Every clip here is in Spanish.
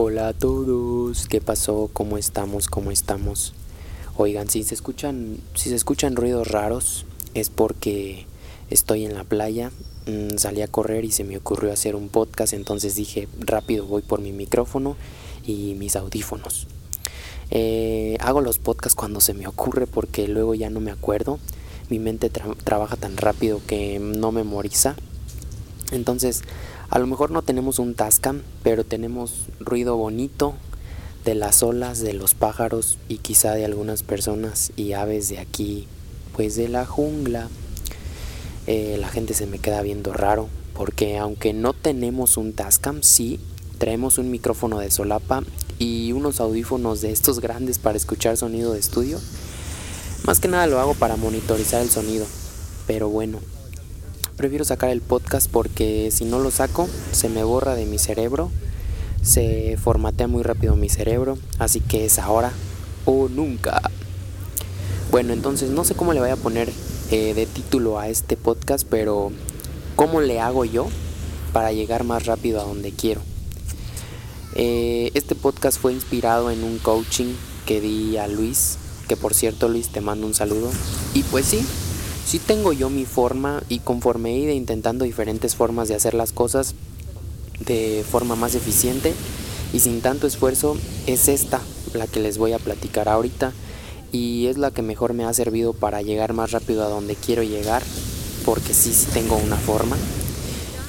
Hola a todos, ¿qué pasó? ¿Cómo estamos? ¿Cómo estamos? Oigan, si se escuchan, si se escuchan ruidos raros, es porque estoy en la playa, mm, salí a correr y se me ocurrió hacer un podcast, entonces dije rápido voy por mi micrófono y mis audífonos. Eh, hago los podcasts cuando se me ocurre porque luego ya no me acuerdo. Mi mente trabaja tan rápido que no memoriza. Entonces a lo mejor no tenemos un Tascam, pero tenemos ruido bonito de las olas, de los pájaros y quizá de algunas personas y aves de aquí, pues de la jungla. Eh, la gente se me queda viendo raro porque aunque no tenemos un Tascam, sí traemos un micrófono de solapa y unos audífonos de estos grandes para escuchar sonido de estudio. Más que nada lo hago para monitorizar el sonido, pero bueno, prefiero sacar el podcast porque si no lo saco se me borra de mi cerebro, se formatea muy rápido mi cerebro, así que es ahora o nunca. Bueno, entonces no sé cómo le voy a poner eh, de título a este podcast, pero ¿cómo le hago yo para llegar más rápido a donde quiero? Eh, este podcast fue inspirado en un coaching que di a Luis, que por cierto Luis te mando un saludo. Y pues sí, sí tengo yo mi forma y conforme he ido intentando diferentes formas de hacer las cosas de forma más eficiente y sin tanto esfuerzo, es esta la que les voy a platicar ahorita y es la que mejor me ha servido para llegar más rápido a donde quiero llegar porque sí, tengo una forma.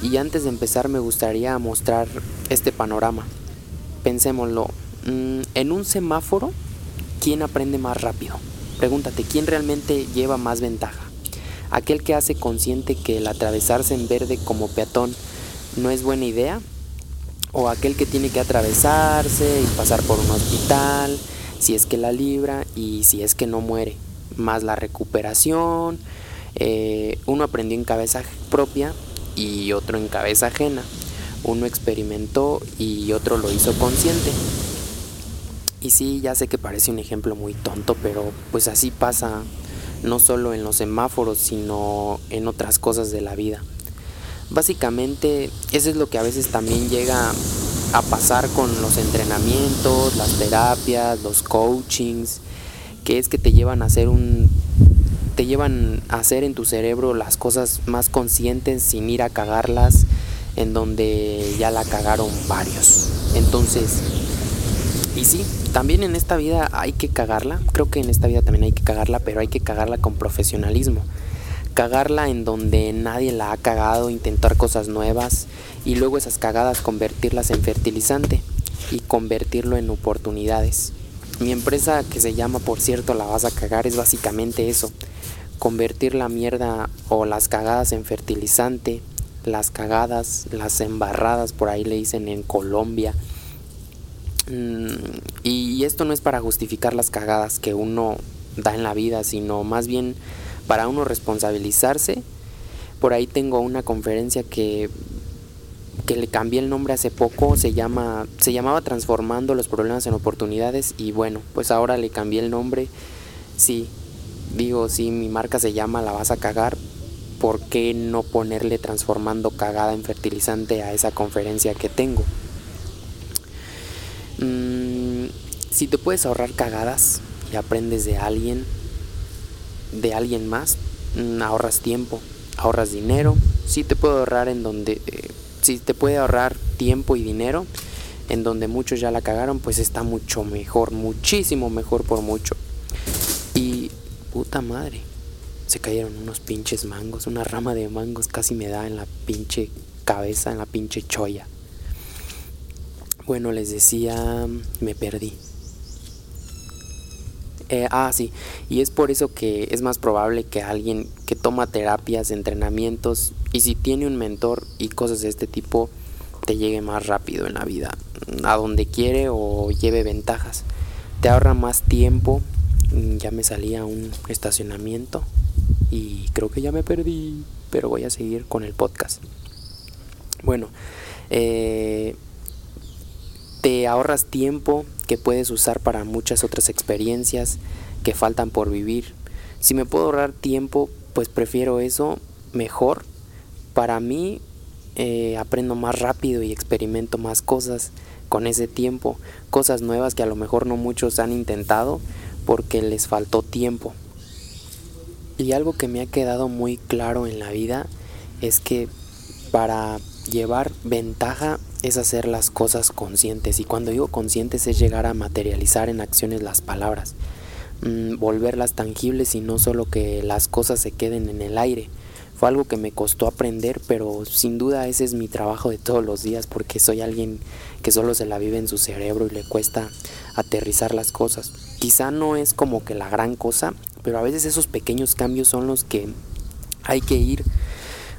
Y antes de empezar me gustaría mostrar este panorama. Pensémoslo, mm, en un semáforo, ¿quién aprende más rápido? Pregúntate, ¿quién realmente lleva más ventaja? Aquel que hace consciente que el atravesarse en verde como peatón no es buena idea, o aquel que tiene que atravesarse y pasar por un hospital, si es que la libra y si es que no muere, más la recuperación, eh, uno aprendió en cabeza propia y otro en cabeza ajena, uno experimentó y otro lo hizo consciente. Y sí, ya sé que parece un ejemplo muy tonto, pero pues así pasa no solo en los semáforos, sino en otras cosas de la vida. Básicamente, eso es lo que a veces también llega a pasar con los entrenamientos, las terapias, los coachings, que es que te llevan a hacer un te llevan a hacer en tu cerebro las cosas más conscientes sin ir a cagarlas en donde ya la cagaron varios. Entonces, y sí, también en esta vida hay que cagarla, creo que en esta vida también hay que cagarla, pero hay que cagarla con profesionalismo. Cagarla en donde nadie la ha cagado, intentar cosas nuevas y luego esas cagadas convertirlas en fertilizante y convertirlo en oportunidades. Mi empresa que se llama, por cierto, La vas a cagar es básicamente eso. Convertir la mierda o las cagadas en fertilizante, las cagadas, las embarradas, por ahí le dicen en Colombia, y esto no es para justificar las cagadas que uno da en la vida, sino más bien para uno responsabilizarse. Por ahí tengo una conferencia que, que le cambié el nombre hace poco, se, llama, se llamaba Transformando los problemas en oportunidades y bueno, pues ahora le cambié el nombre. Sí, digo, si mi marca se llama La vas a cagar, ¿por qué no ponerle transformando cagada en fertilizante a esa conferencia que tengo? Mm, si te puedes ahorrar cagadas y aprendes de alguien, de alguien más, mm, ahorras tiempo, ahorras dinero. Si te puede ahorrar en donde, eh, si te puede ahorrar tiempo y dinero, en donde muchos ya la cagaron, pues está mucho mejor, muchísimo mejor por mucho. Y puta madre, se cayeron unos pinches mangos, una rama de mangos casi me da en la pinche cabeza, en la pinche cholla. Bueno, les decía, me perdí. Eh, ah, sí, y es por eso que es más probable que alguien que toma terapias, entrenamientos, y si tiene un mentor y cosas de este tipo, te llegue más rápido en la vida, a donde quiere o lleve ventajas. Te ahorra más tiempo, mm, ya me salía un estacionamiento y creo que ya me perdí, pero voy a seguir con el podcast. Bueno, eh, te ahorras tiempo que puedes usar para muchas otras experiencias que faltan por vivir. Si me puedo ahorrar tiempo, pues prefiero eso mejor. Para mí eh, aprendo más rápido y experimento más cosas con ese tiempo, cosas nuevas que a lo mejor no muchos han intentado porque les faltó tiempo. Y algo que me ha quedado muy claro en la vida es que para llevar ventaja es hacer las cosas conscientes. Y cuando digo conscientes es llegar a materializar en acciones las palabras, mm, volverlas tangibles y no solo que las cosas se queden en el aire. Fue algo que me costó aprender, pero sin duda ese es mi trabajo de todos los días porque soy alguien que solo se la vive en su cerebro y le cuesta aterrizar las cosas. Quizá no es como que la gran cosa, pero a veces esos pequeños cambios son los que hay que ir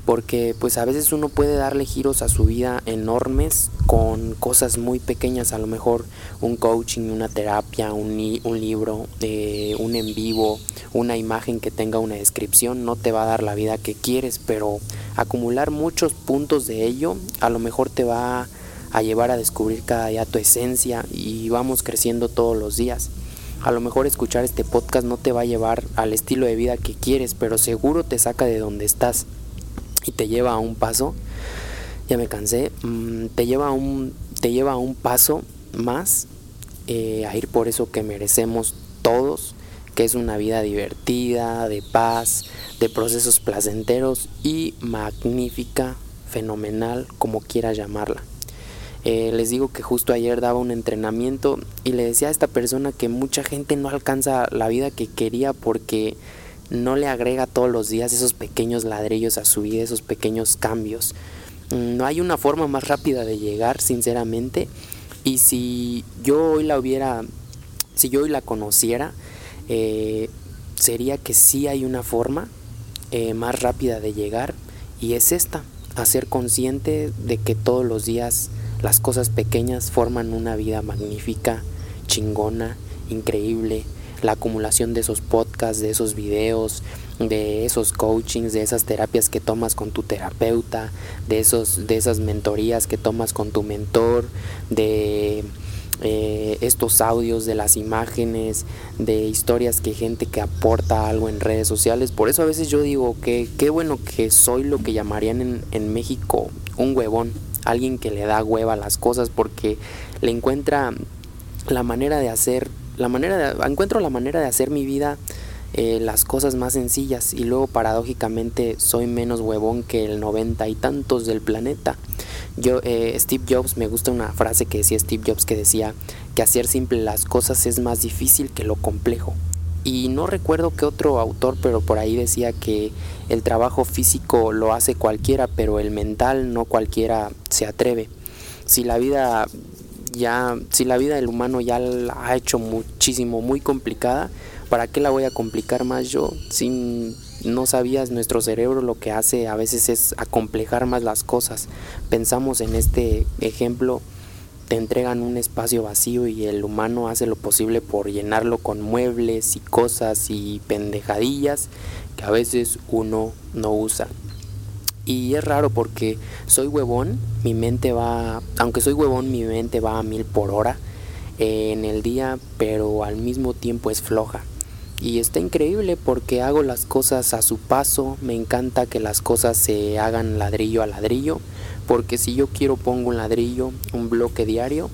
porque pues a veces uno puede darle giros a su vida enormes con cosas muy pequeñas, a lo mejor un coaching, una terapia, un, un libro, eh, un en vivo, una imagen que tenga una descripción, no te va a dar la vida que quieres, pero acumular muchos puntos de ello a lo mejor te va a llevar a descubrir cada día tu esencia y vamos creciendo todos los días. A lo mejor escuchar este podcast no te va a llevar al estilo de vida que quieres, pero seguro te saca de donde estás y te lleva a un paso, ya me cansé, mm, te lleva a un, te lleva a un paso más eh, a ir por eso que merecemos todos, que es una vida divertida, de paz, de procesos placenteros y magnífica, fenomenal, como quieras llamarla. Eh, les digo que justo ayer daba un entrenamiento y le decía a esta persona que mucha gente no alcanza la vida que quería porque no le agrega todos los días esos pequeños ladrillos a su vida, esos pequeños cambios. Mm, no hay una forma más rápida de llegar, sinceramente. Y si yo hoy la hubiera, si yo hoy la conociera, eh, sería que sí hay una forma eh, más rápida de llegar y es esta, hacer consciente de que todos los días las cosas pequeñas forman una vida magnífica, chingona, increíble, la acumulación de esos podcasts, de esos videos, de esos coachings, de esas terapias que tomas con tu terapeuta, de, esos, de esas mentorías que tomas con tu mentor, de eh, estos audios, de las imágenes, de historias que gente que aporta algo en redes sociales. Por eso a veces yo digo que qué bueno que soy lo que llamarían en, en México un huevón, alguien que le da hueva a las cosas porque le encuentra la manera de hacer la manera de, encuentro la manera de hacer mi vida eh, las cosas más sencillas y luego paradójicamente soy menos huevón que el noventa y tantos del planeta. Yo, eh, Steve Jobs, me gusta una frase que decía Steve Jobs que decía que hacer simple las cosas es más difícil que lo complejo. Y no recuerdo qué otro autor, pero por ahí decía que el trabajo físico lo hace cualquiera, pero el mental no cualquiera se atreve. Si la vida ya, si la vida del humano ya la ha hecho muchísimo, muy complicada, ¿para qué la voy a complicar más yo? Si no sabías, nuestro cerebro lo que hace a veces es acomplejar más las cosas. Pensamos en este ejemplo, te entregan un espacio vacío y el humano hace lo posible por llenarlo con muebles y cosas y pendejadillas que a veces uno no usa. Y es raro porque soy huevón, mi mente va, aunque soy huevón, mi mente va a mil por hora en el día, pero al mismo tiempo es floja. Y está increíble porque hago las cosas a su paso, me encanta que las cosas se hagan ladrillo a ladrillo, porque si yo quiero pongo un ladrillo, un bloque diario,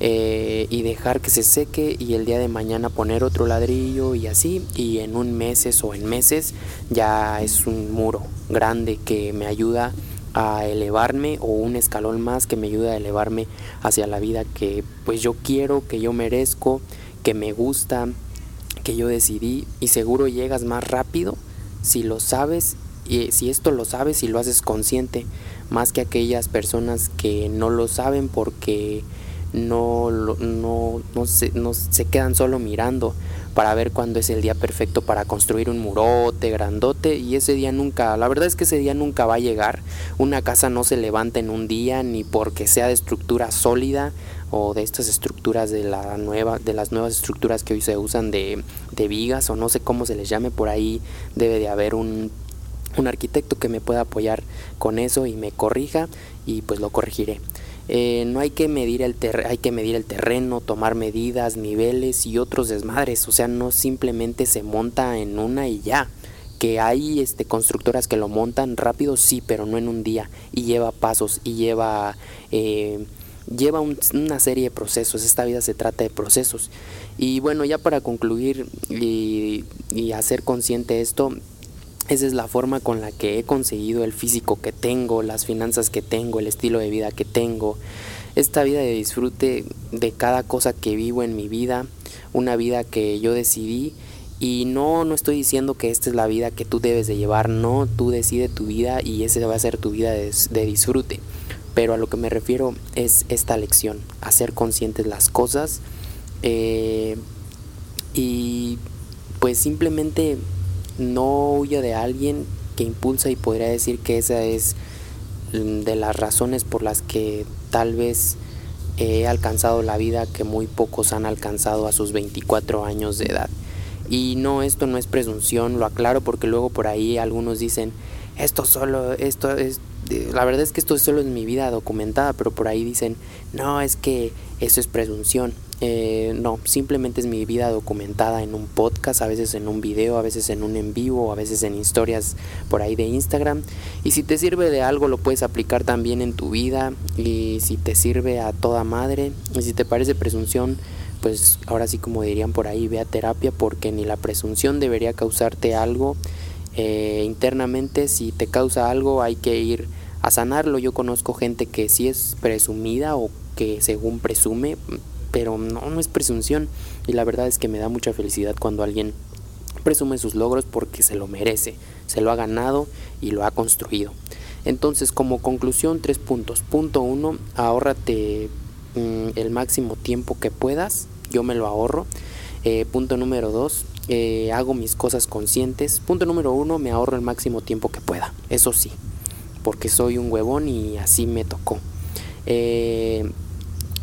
eh, y dejar que se seque y el día de mañana poner otro ladrillo y así y en un meses o en meses ya es un muro grande que me ayuda a elevarme o un escalón más que me ayuda a elevarme hacia la vida que pues yo quiero, que yo merezco, que me gusta, que yo decidí. Y seguro llegas más rápido si lo sabes y si esto lo sabes y lo haces consciente más que aquellas personas que no lo saben porque no, no, no, se, no se quedan solo mirando para ver cuándo es el día perfecto para construir un murote grandote y ese día nunca, la verdad es que ese día nunca va a llegar. Una casa no se levanta en un día ni porque sea de estructura sólida o de estas estructuras de la nueva de las nuevas estructuras que hoy se usan de, de vigas o no sé cómo se les llame por ahí debe de haber un un arquitecto que me pueda apoyar con eso y me corrija y pues lo corregiré. Eh, no hay que medir el hay que medir el terreno, tomar medidas, niveles y otros desmadres, o sea, no simplemente se monta en una y ya. Que hay este constructoras que lo montan rápido, sí, pero no en un día y lleva pasos y lleva eh, lleva una serie de procesos, esta vida se trata de procesos. Y bueno, ya para concluir y, y hacer consciente esto, esa es la forma con la que he conseguido el físico que tengo, las finanzas que tengo, el estilo de vida que tengo, esta vida de disfrute de cada cosa que vivo en mi vida, una vida que yo decidí y no, no estoy diciendo que esta es la vida que tú debes de llevar, no, tú decides tu vida y esa va a ser tu vida de, disfrute. Pero a lo que me refiero es esta lección, hacer conscientes las cosas eh, y pues simplemente no huyo de alguien que impulsa y podría decir que esa es de las razones por las que tal vez he alcanzado la vida que muy pocos han alcanzado a sus 24 años de edad. Y no, esto no es presunción, lo aclaro porque luego por ahí algunos dicen, esto solo, esto es, la verdad es que esto solo es mi vida documentada, pero por ahí dicen, no, es que eso es presunción. Eh, no, simplemente es mi vida documentada en un podcast, a veces en un video, a veces en un en vivo, a veces en historias por ahí de Instagram. Y si te sirve de algo, lo puedes aplicar también en tu vida. Y si te sirve a toda madre, y si te parece presunción, pues ahora sí como dirían por ahí, ve a terapia porque ni la presunción debería causarte algo eh, internamente. Si te causa algo hay que ir a sanarlo. Yo conozco gente que sí es presumida o que según presume, pero no, es presunción. Y la verdad es que me da mucha felicidad cuando alguien presume sus logros porque se lo merece, se lo ha ganado y lo ha construido. Entonces, como conclusión, tres puntos. Punto uno, ahórrate mm, el máximo tiempo que puedas yo me lo ahorro. Eh, punto número dos, eh, hago mis cosas conscientes. Punto número uno, me ahorro el máximo tiempo que pueda. Eso sí, porque soy un huevón y así me tocó. Eh,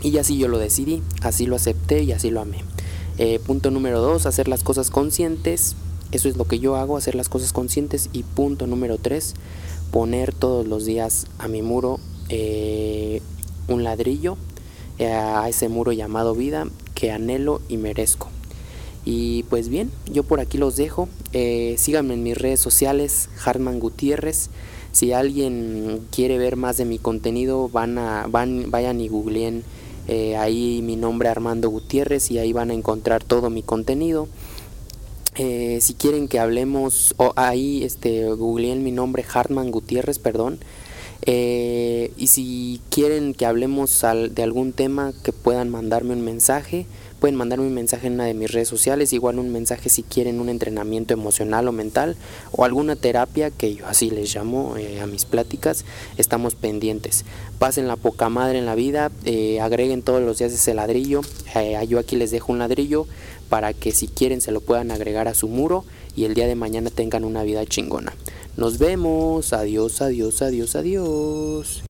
y así yo lo decidí, así lo acepté y así lo amé. punto número dos, hacer las cosas conscientes. Eso es lo que yo hago, hacer las cosas conscientes. Y punto número tres, poner todos los días a mi muro un ladrillo, a ese muro llamado vida que anhelo y merezco. Y pues bien, yo por aquí los dejo. Eh, síganme en mis redes sociales, Hartman Gutiérrez. Si alguien quiere ver más de mi contenido, van a, van, vayan y googleen eh, ahí mi nombre Armando Gutiérrez y ahí van a encontrar todo mi contenido. Eh, si quieren que hablemos, o ahí este, googleen mi nombre Hartman Gutiérrez, perdón. Eh, y si quieren que hablemos de algún tema, que puedan mandarme un mensaje. Pueden mandarme un mensaje en una de mis redes sociales, igual un mensaje si quieren un entrenamiento emocional o mental o alguna terapia, que yo así les llamo eh, a mis pláticas, estamos pendientes. Pasen la poca madre en la vida, eh, agreguen todos los días ese ladrillo. yo aquí les dejo un ladrillo para que si quieren se lo puedan agregar a su muro y el día de mañana tengan una vida chingona. Nos vemos. Adiós, adiós, adiós, adiós.